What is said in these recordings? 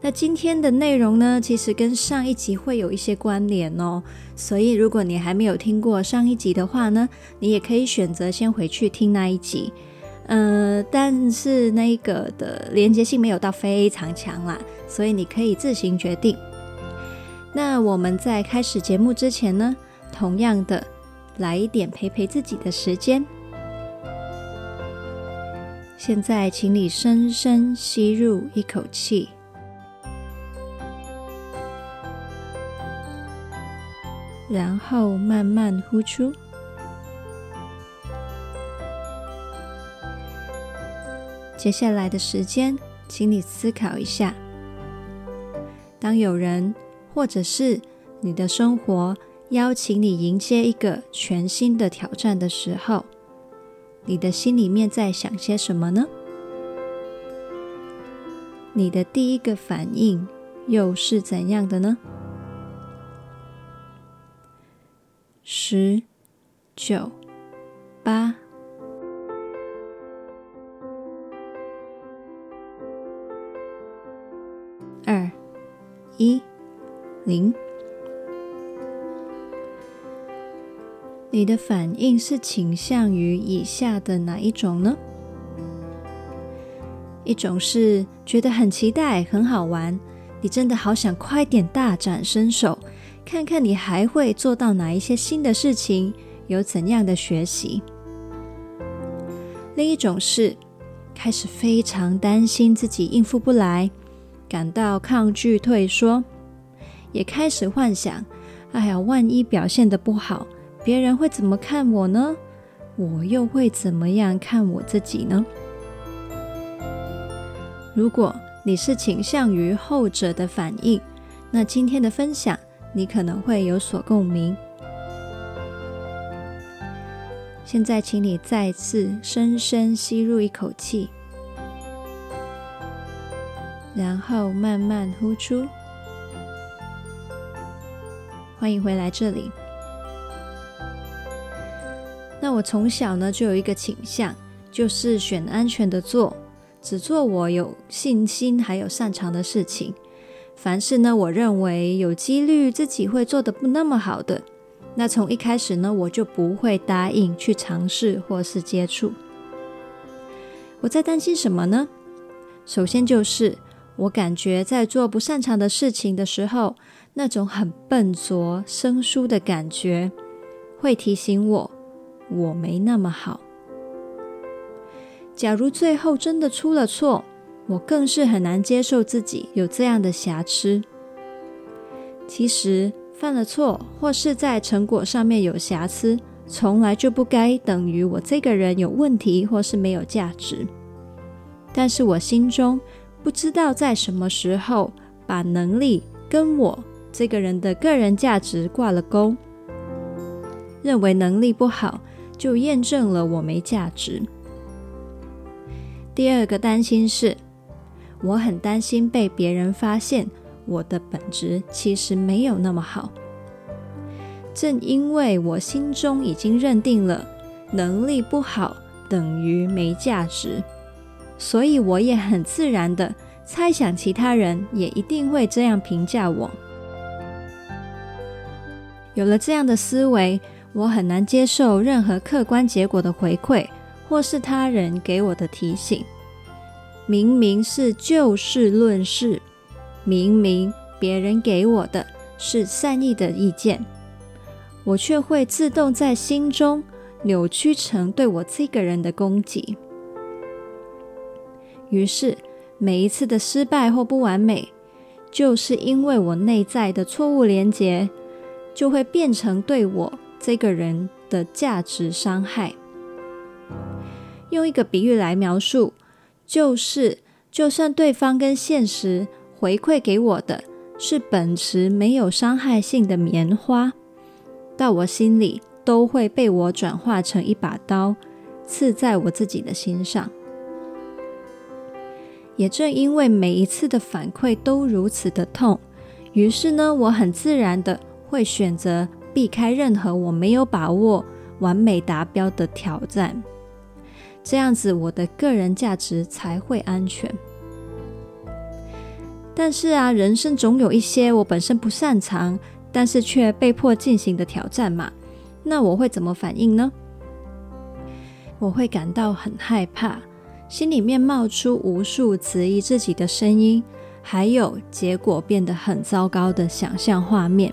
那今天的内容呢，其实跟上一集会有一些关联哦，所以如果你还没有听过上一集的话呢，你也可以选择先回去听那一集，呃，但是那个的连接性没有到非常强啦，所以你可以自行决定。那我们在开始节目之前呢，同样的来一点陪陪自己的时间。现在，请你深深吸入一口气。然后慢慢呼出。接下来的时间，请你思考一下：当有人或者是你的生活邀请你迎接一个全新的挑战的时候，你的心里面在想些什么呢？你的第一个反应又是怎样的呢？十、九、八、二、一、零。你的反应是倾向于以下的哪一种呢？一种是觉得很期待、很好玩，你真的好想快点大展身手。看看你还会做到哪一些新的事情，有怎样的学习。另一种是开始非常担心自己应付不来，感到抗拒退缩，也开始幻想：哎呀，万一表现得不好，别人会怎么看我呢？我又会怎么样看我自己呢？如果你是倾向于后者的反应，那今天的分享，你可能会有所共鸣。现在，请你再次深深吸入一口气，然后慢慢呼出。欢迎回来这里。那我从小呢就有一个倾向，就是选安全的做，只做我有信心还有擅长的事情。凡事呢，我认为有几率自己会做得不那么好的，那从一开始呢，我就不会答应去尝试或是接触。我在担心什么呢？首先就是我感觉在做不擅长的事情的时候，那种很笨拙生疏的感觉，会提醒我我没那么好。假如最后真的出了错，我更是很难接受自己有这样的瑕疵。其实犯了错，或是在成果上面有瑕疵，从来就不该等于我这个人有问题，或是没有价值。但是我心中不知道在什么时候把能力跟我这个人的个人价值挂了钩，认为能力不好就验证了我没价值。第二个担心是，我很担心被别人发现我的本质其实没有那么好。正因为我心中已经认定了能力不好等于没价值，所以我也很自然的猜想其他人也一定会这样评价我。有了这样的思维，我很难接受任何客观结果的回馈，或是他人给我的提醒。明明是就事论事，明明别人给我的是善意的意见，我却会自动在心中扭曲成对我这个人的攻击。于是每一次的失败或不完美，就是因为我内在的错误连结，就会变成对我这个人的价值伤害。用一个比喻来描述。就是，就算对方跟现实回馈给我的是本持没有伤害性的棉花，到我心里都会被我转化成一把刀，刺在我自己的心上。也正因为每一次的反馈都如此的痛，于是呢，我很自然的会选择避开任何我没有把握完美达标的挑战，这样子我的个人价值才会安全。但是啊，人生总有一些我本身不擅长，但是却被迫进行的挑战嘛。那我会怎么反应呢？我会感到很害怕，心里面冒出无数质疑自己的声音，还有结果变得很糟糕的想象画面。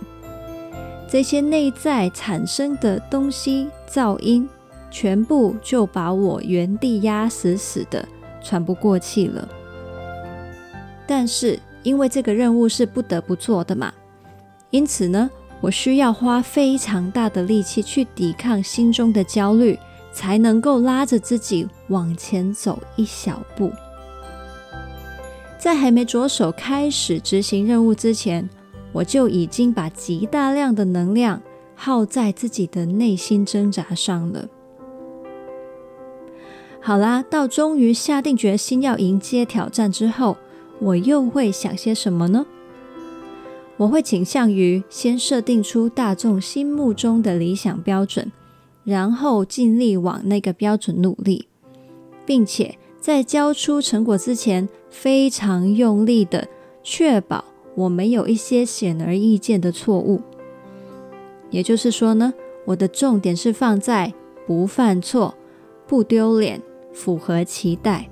这些内在产生的东西噪音，全部就把我原地压死死的，喘不过气了。但是，因为这个任务是不得不做的嘛，因此呢，我需要花非常大的力气去抵抗心中的焦虑，才能够拉着自己往前走一小步。在还没着手开始执行任务之前，我就已经把极大量的能量耗在自己的内心挣扎上了。好啦，到终于下定决心要迎接挑战之后。我又会想些什么呢？我会倾向于先设定出大众心目中的理想标准，然后尽力往那个标准努力，并且在交出成果之前，非常用力的确保我没有一些显而易见的错误。也就是说呢，我的重点是放在不犯错、不丢脸、符合期待。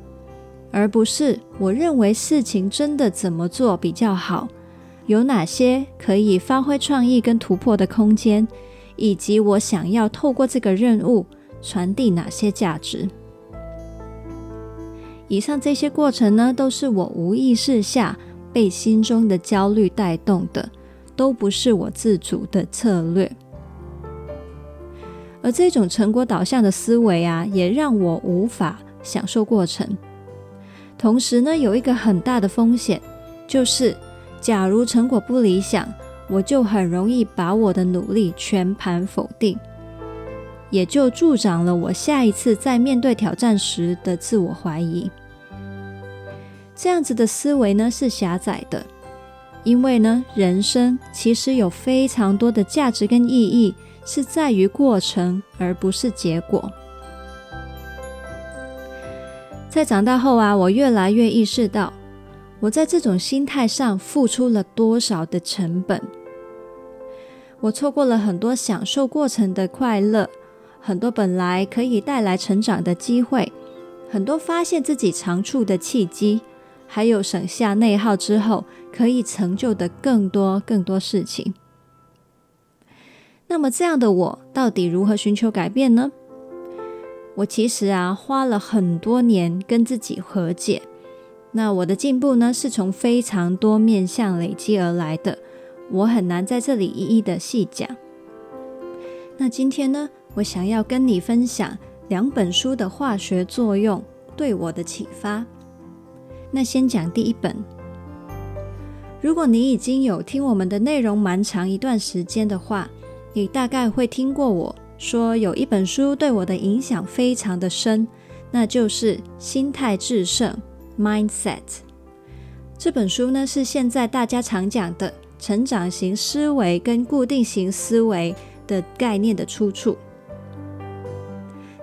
而不是我认为事情真的怎么做比较好，有哪些可以发挥创意跟突破的空间，以及我想要透过这个任务传递哪些价值。以上这些过程呢，都是我无意识下被心中的焦虑带动的，都不是我自主的策略。而这种成果导向的思维啊，也让我无法享受过程。同时呢，有一个很大的风险，就是假如成果不理想，我就很容易把我的努力全盘否定，也就助长了我下一次在面对挑战时的自我怀疑。这样子的思维呢，是狭窄的，因为呢，人生其实有非常多的价值跟意义是在于过程，而不是结果。在长大后啊，我越来越意识到，我在这种心态上付出了多少的成本。我错过了很多享受过程的快乐，很多本来可以带来成长的机会，很多发现自己长处的契机，还有省下内耗之后可以成就的更多更多事情。那么，这样的我到底如何寻求改变呢？我其实啊，花了很多年跟自己和解。那我的进步呢，是从非常多面向累积而来的，我很难在这里一一的细讲。那今天呢，我想要跟你分享两本书的化学作用对我的启发。那先讲第一本。如果你已经有听我们的内容蛮长一段时间的话，你大概会听过我。说有一本书对我的影响非常的深，那就是《心态致胜》（Mindset）。这本书呢，是现在大家常讲的成长型思维跟固定型思维的概念的出处。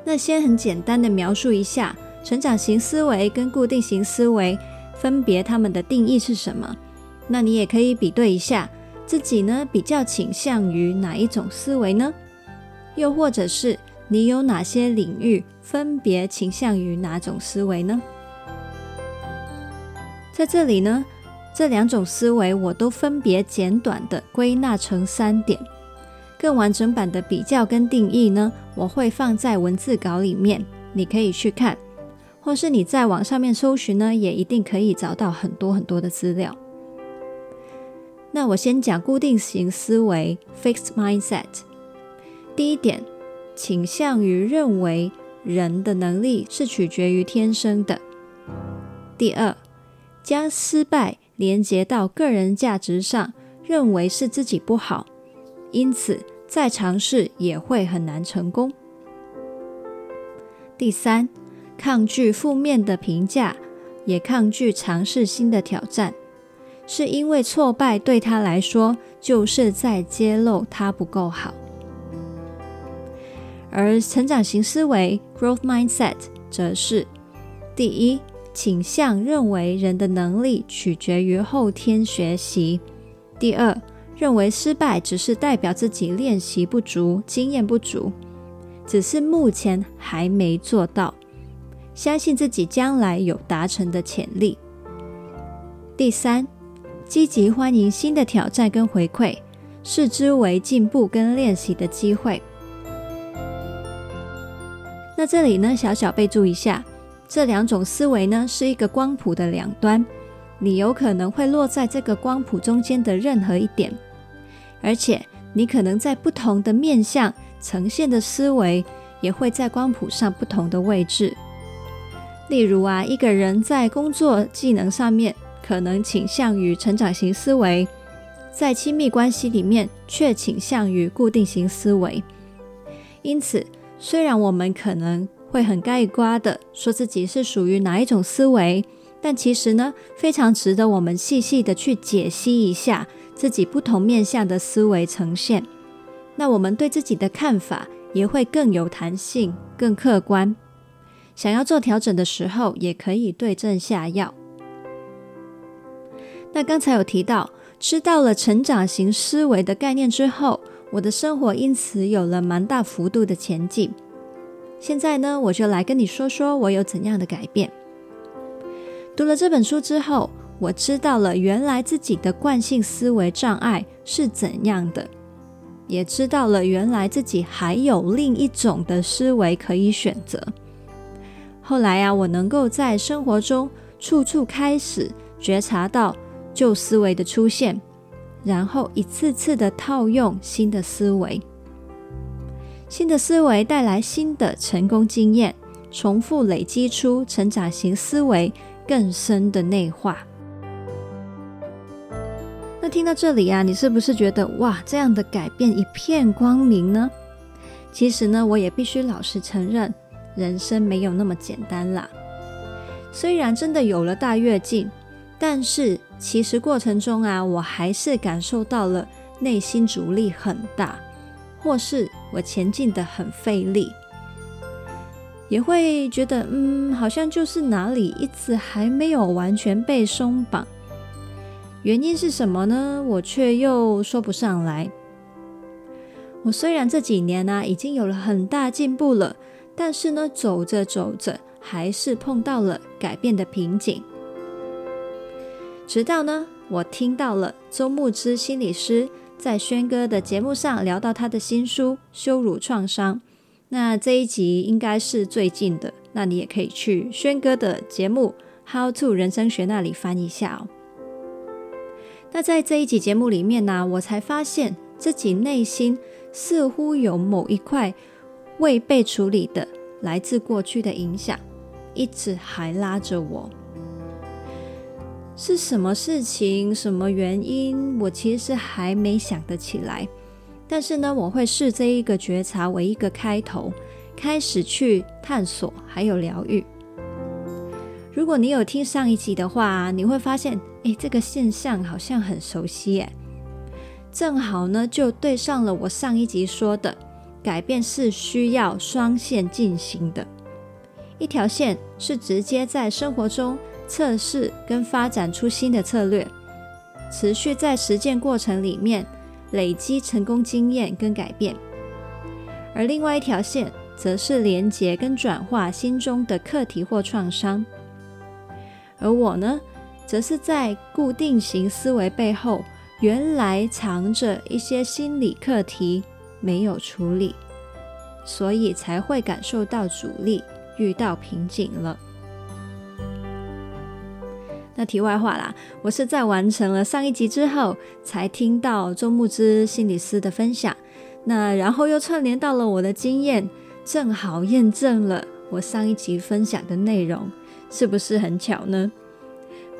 那先很简单的描述一下成长型思维跟固定型思维分别它们的定义是什么。那你也可以比对一下自己呢，比较倾向于哪一种思维呢？又或者是你有哪些领域分别倾向于哪种思维呢？在这里呢，这两种思维我都分别简短的归纳成三点，更完整版的比较跟定义呢，我会放在文字稿里面，你可以去看，或是你在网上面搜寻呢，也一定可以找到很多很多的资料。那我先讲固定型思维 （Fixed Mindset）。第一点，倾向于认为人的能力是取决于天生的。第二，将失败连接到个人价值上，认为是自己不好，因此再尝试也会很难成功。第三，抗拒负面的评价，也抗拒尝试新的挑战，是因为挫败对他来说就是在揭露他不够好。而成长型思维 （Growth Mindset） 则是第一，倾向认为人的能力取决于后天学习；第二，认为失败只是代表自己练习不足、经验不足，只是目前还没做到，相信自己将来有达成的潜力；第三，积极欢迎新的挑战跟回馈，视之为进步跟练习的机会。那这里呢，小小备注一下，这两种思维呢是一个光谱的两端，你有可能会落在这个光谱中间的任何一点，而且你可能在不同的面向呈现的思维，也会在光谱上不同的位置。例如啊，一个人在工作技能上面可能倾向于成长型思维，在亲密关系里面却倾向于固定型思维，因此。虽然我们可能会很概括的说自己是属于哪一种思维，但其实呢，非常值得我们细细的去解析一下自己不同面向的思维呈现。那我们对自己的看法也会更有弹性、更客观。想要做调整的时候，也可以对症下药。那刚才有提到，知道了成长型思维的概念之后，我的生活因此有了蛮大幅度的前进。现在呢，我就来跟你说说我有怎样的改变。读了这本书之后，我知道了原来自己的惯性思维障碍是怎样的，也知道了原来自己还有另一种的思维可以选择。后来啊，我能够在生活中处处开始觉察到旧思维的出现。然后一次次的套用新的思维，新的思维带来新的成功经验，重复累积出成长型思维更深的内化。那听到这里啊，你是不是觉得哇，这样的改变一片光明呢？其实呢，我也必须老实承认，人生没有那么简单啦。虽然真的有了大跃进。但是其实过程中啊，我还是感受到了内心阻力很大，或是我前进的很费力，也会觉得嗯，好像就是哪里一直还没有完全被松绑。原因是什么呢？我却又说不上来。我虽然这几年呢，啊，已经有了很大进步了，但是呢，走着走着还是碰到了改变的瓶颈。直到呢，我听到了周牧之心理师在轩哥的节目上聊到他的新书《羞辱创伤》，那这一集应该是最近的，那你也可以去轩哥的节目《How to 人生学》那里翻一下哦。那在这一集节目里面呢，我才发现自己内心似乎有某一块未被处理的来自过去的影响，一直还拉着我。是什么事情？什么原因？我其实还没想得起来。但是呢，我会视这一个觉察为一个开头，开始去探索，还有疗愈。如果你有听上一集的话，你会发现，诶，这个现象好像很熟悉耶。正好呢，就对上了我上一集说的，改变是需要双线进行的。一条线是直接在生活中。测试跟发展出新的策略，持续在实践过程里面累积成功经验跟改变，而另外一条线则是连接跟转化心中的课题或创伤。而我呢，则是在固定型思维背后，原来藏着一些心理课题没有处理，所以才会感受到阻力，遇到瓶颈了。那题外话啦，我是在完成了上一集之后，才听到周牧之心理师的分享，那然后又串联到了我的经验，正好验证了我上一集分享的内容，是不是很巧呢？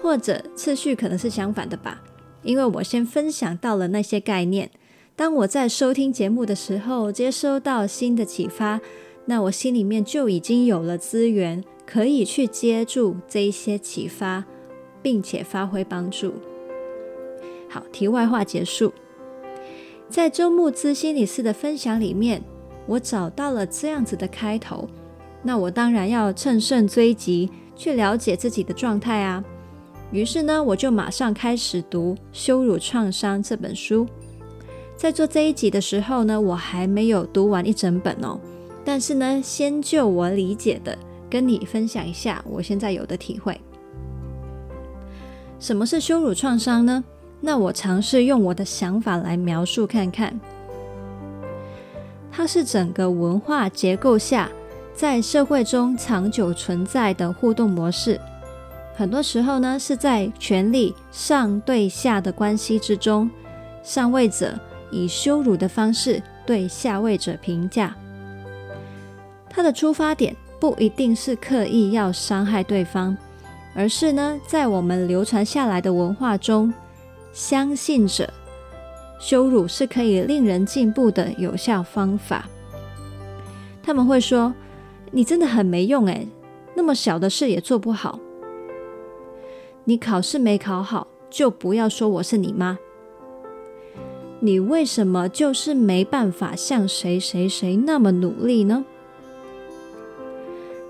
或者次序可能是相反的吧，因为我先分享到了那些概念。当我在收听节目的时候，接收到新的启发，那我心里面就已经有了资源，可以去接住这一些启发，并且发挥帮助。好，题外话结束。在周慕之心理师的分享里面，我找到了这样子的开头，那我当然要乘胜追击，去了解自己的状态啊。于是呢，我就马上开始读《羞辱创伤》这本书。在做这一集的时候呢，我还没有读完一整本哦。但是呢，先就我理解的跟你分享一下我现在有的体会。什么是羞辱创伤呢？那我尝试用我的想法来描述看看。它是整个文化结构下在社会中长久存在的互动模式。很多时候呢，是在权力上对下的关系之中，上位者。以羞辱的方式对下位者评价，他的出发点不一定是刻意要伤害对方，而是呢，在我们流传下来的文化中，相信着羞辱是可以令人进步的有效方法。他们会说：“你真的很没用诶，那么小的事也做不好。你考试没考好，就不要说我是你妈。”你为什么就是没办法像谁谁谁那么努力呢？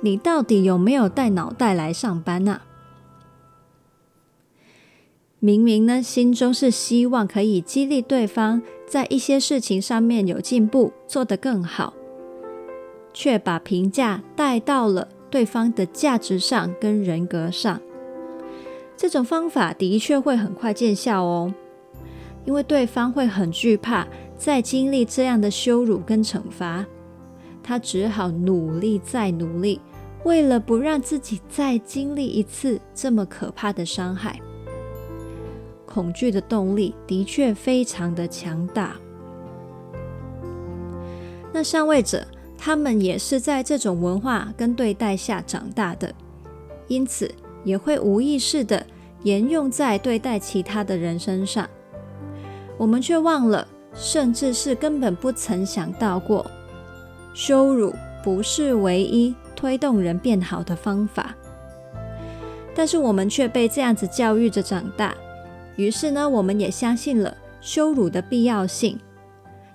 你到底有没有带脑袋来上班啊？明明呢，心中是希望可以激励对方在一些事情上面有进步，做得更好，却把评价带到了对方的价值上跟人格上。这种方法的确会很快见效哦。因为对方会很惧怕再经历这样的羞辱跟惩罚，他只好努力再努力，为了不让自己再经历一次这么可怕的伤害。恐惧的动力的确非常的强大。那上位者，他们也是在这种文化跟对待下长大的，因此也会无意识的沿用在对待其他的人身上。我们却忘了，甚至是根本不曾想到过，羞辱不是唯一推动人变好的方法。但是我们却被这样子教育着长大，于是呢，我们也相信了羞辱的必要性，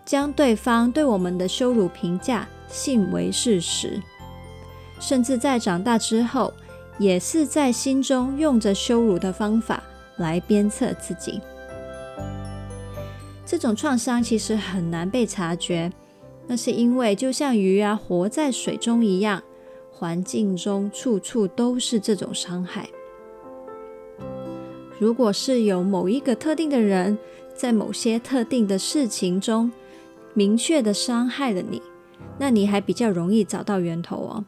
将对方对我们的羞辱评价信为事实，甚至在长大之后，也是在心中用着羞辱的方法来鞭策自己。这种创伤其实很难被察觉，那是因为就像鱼啊活在水中一样，环境中处处都是这种伤害。如果是有某一个特定的人在某些特定的事情中明确的伤害了你，那你还比较容易找到源头哦。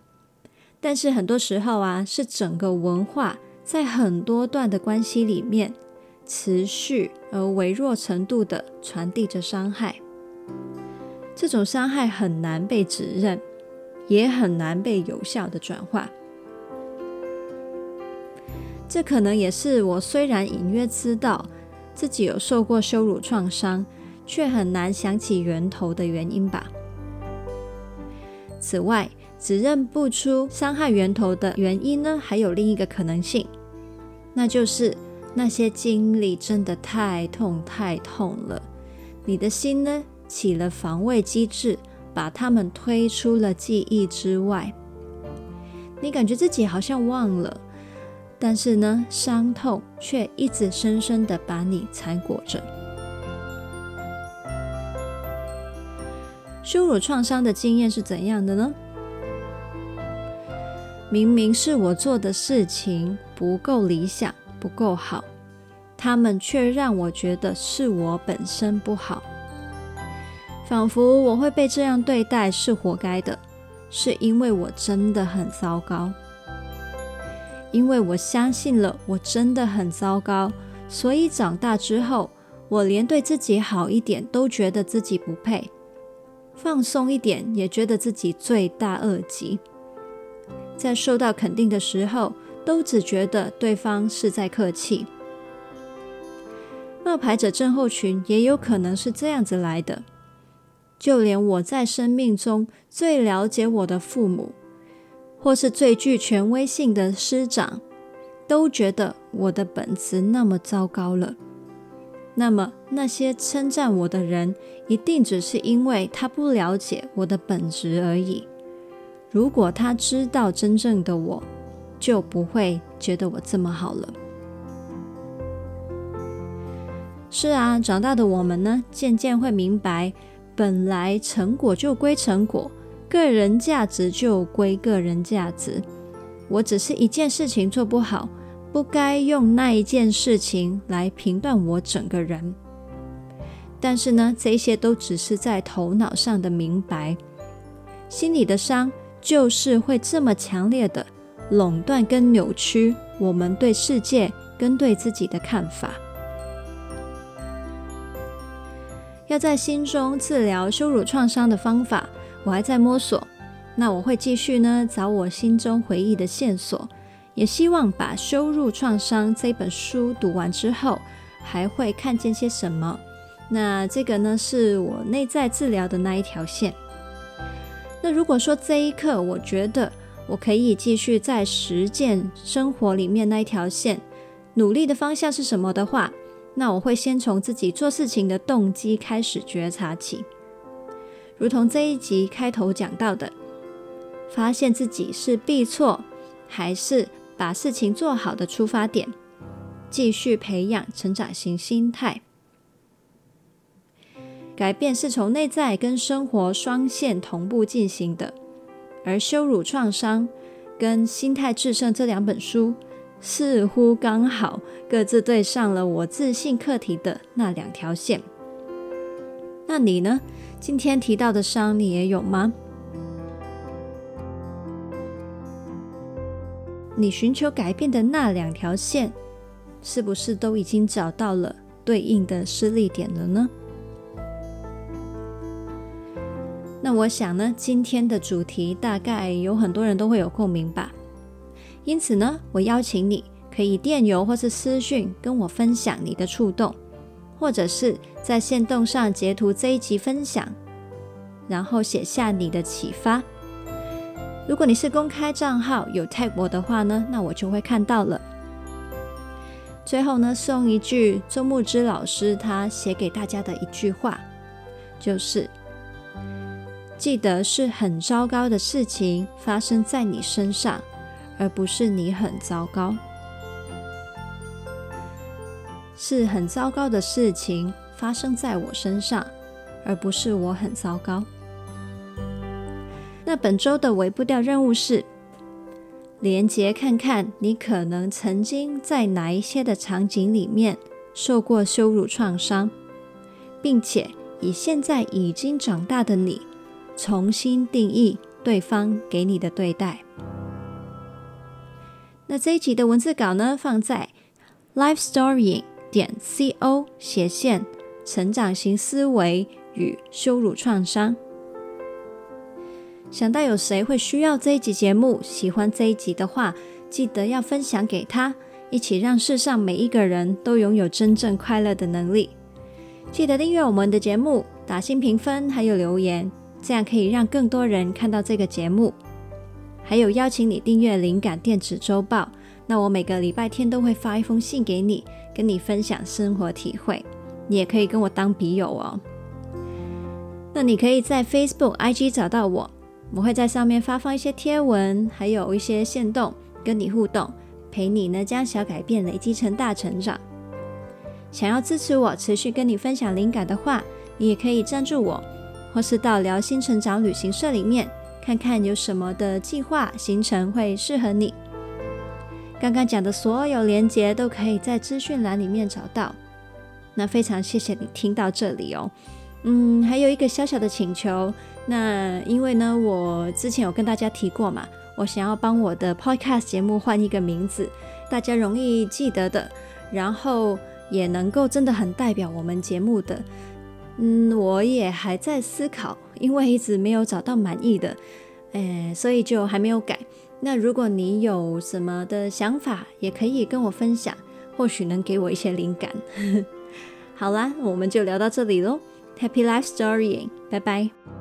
但是很多时候啊，是整个文化在很多段的关系里面。持续而微弱程度的传递着伤害，这种伤害很难被指认，也很难被有效的转化。这可能也是我虽然隐约知道自己有受过羞辱创伤，却很难想起源头的原因吧。此外，指认不出伤害源头的原因呢，还有另一个可能性，那就是。那些经历真的太痛太痛了，你的心呢，起了防卫机制，把他们推出了记忆之外。你感觉自己好像忘了，但是呢，伤痛却一直深深的把你缠裹着。羞辱创伤的经验是怎样的呢？明明是我做的事情不够理想。不够好，他们却让我觉得是我本身不好，仿佛我会被这样对待是活该的，是因为我真的很糟糕，因为我相信了我真的很糟糕，所以长大之后，我连对自己好一点都觉得自己不配，放松一点也觉得自己罪大恶极，在受到肯定的时候。都只觉得对方是在客气。冒牌者症候群也有可能是这样子来的。就连我在生命中最了解我的父母，或是最具权威性的师长，都觉得我的本质那么糟糕了。那么那些称赞我的人，一定只是因为他不了解我的本质而已。如果他知道真正的我，就不会觉得我这么好了。是啊，长大的我们呢，渐渐会明白。本来成果就归成果，个人价值就归个人价值。我只是一件事情做不好，不该用那一件事情来评断我整个人。但是呢，这些都只是在头脑上的明白，心里的伤就是会这么强烈的垄断跟扭曲我们对世界跟对自己的看法。要在心中治疗羞辱创伤的方法，我还在摸索。那我会继续呢，找我心中回忆的线索，也希望把《羞辱创伤》这本书读完之后，还会看见些什么。那这个呢，是我内在治疗的那一条线。那如果说这一刻，我觉得我可以继续在实践生活里面那一条线，努力的方向是什么的话，那我会先从自己做事情的动机开始觉察起，如同这一集开头讲到的，发现自己是避错还是把事情做好的出发点，继续培养成长型心态。改变是从内在跟生活双线同步进行的，而羞辱创伤跟心态致胜这两本书。似乎刚好各自对上了我自信课题的那两条线。那你呢？今天提到的伤，你也有吗？你寻求改变的那两条线，是不是都已经找到了对应的施力点了呢？那我想呢，今天的主题大概有很多人都会有共鸣吧。因此呢，我邀请你可以电邮或是私讯跟我分享你的触动，或者是在线动上截图这一集分享，然后写下你的启发。如果你是公开账号有 tag 我的话呢，那我就会看到了。最后呢，送一句周牧之老师他写给大家的一句话，就是记得是很糟糕的事情发生在你身上。而不是你很糟糕，是很糟糕的事情发生在我身上，而不是我很糟糕。那本周的微步调任务是连结看看你可能曾经在哪一些的场景里面受过羞辱创伤，并且以现在已经长大的你重新定义对方给你的对待。那这一集的文字稿呢，放在 lifestory 点 co 斜线成长型思维与羞辱创伤。想到有谁会需要这一集节目，喜欢这一集的话，记得要分享给他，一起让世上每一个人都拥有真正快乐的能力。记得订阅我们的节目，打新评分还有留言，这样可以让更多人看到这个节目。还有邀请你订阅灵感电子周报，那我每个礼拜天都会发一封信给你，跟你分享生活体会。你也可以跟我当笔友哦。那你可以在 Facebook、IG 找到我，我会在上面发放一些贴文，还有一些线动，跟你互动，陪你呢将小改变累积成大成长。想要支持我持续跟你分享灵感的话，你也可以赞助我，或是到聊心成长旅行社里面。看看有什么的计划行程会适合你。刚刚讲的所有连结都可以在资讯栏里面找到。那非常谢谢你听到这里哦。嗯，还有一个小小的请求。那因为呢，我之前有跟大家提过嘛，我想要帮我的 Podcast 节目换一个名字，大家容易记得的，然后也能够真的很代表我们节目的。嗯，我也还在思考，因为一直没有找到满意的，诶，所以就还没有改。那如果你有什么的想法，也可以跟我分享，或许能给我一些灵感。好啦，我们就聊到这里喽，Happy Life Story，拜拜。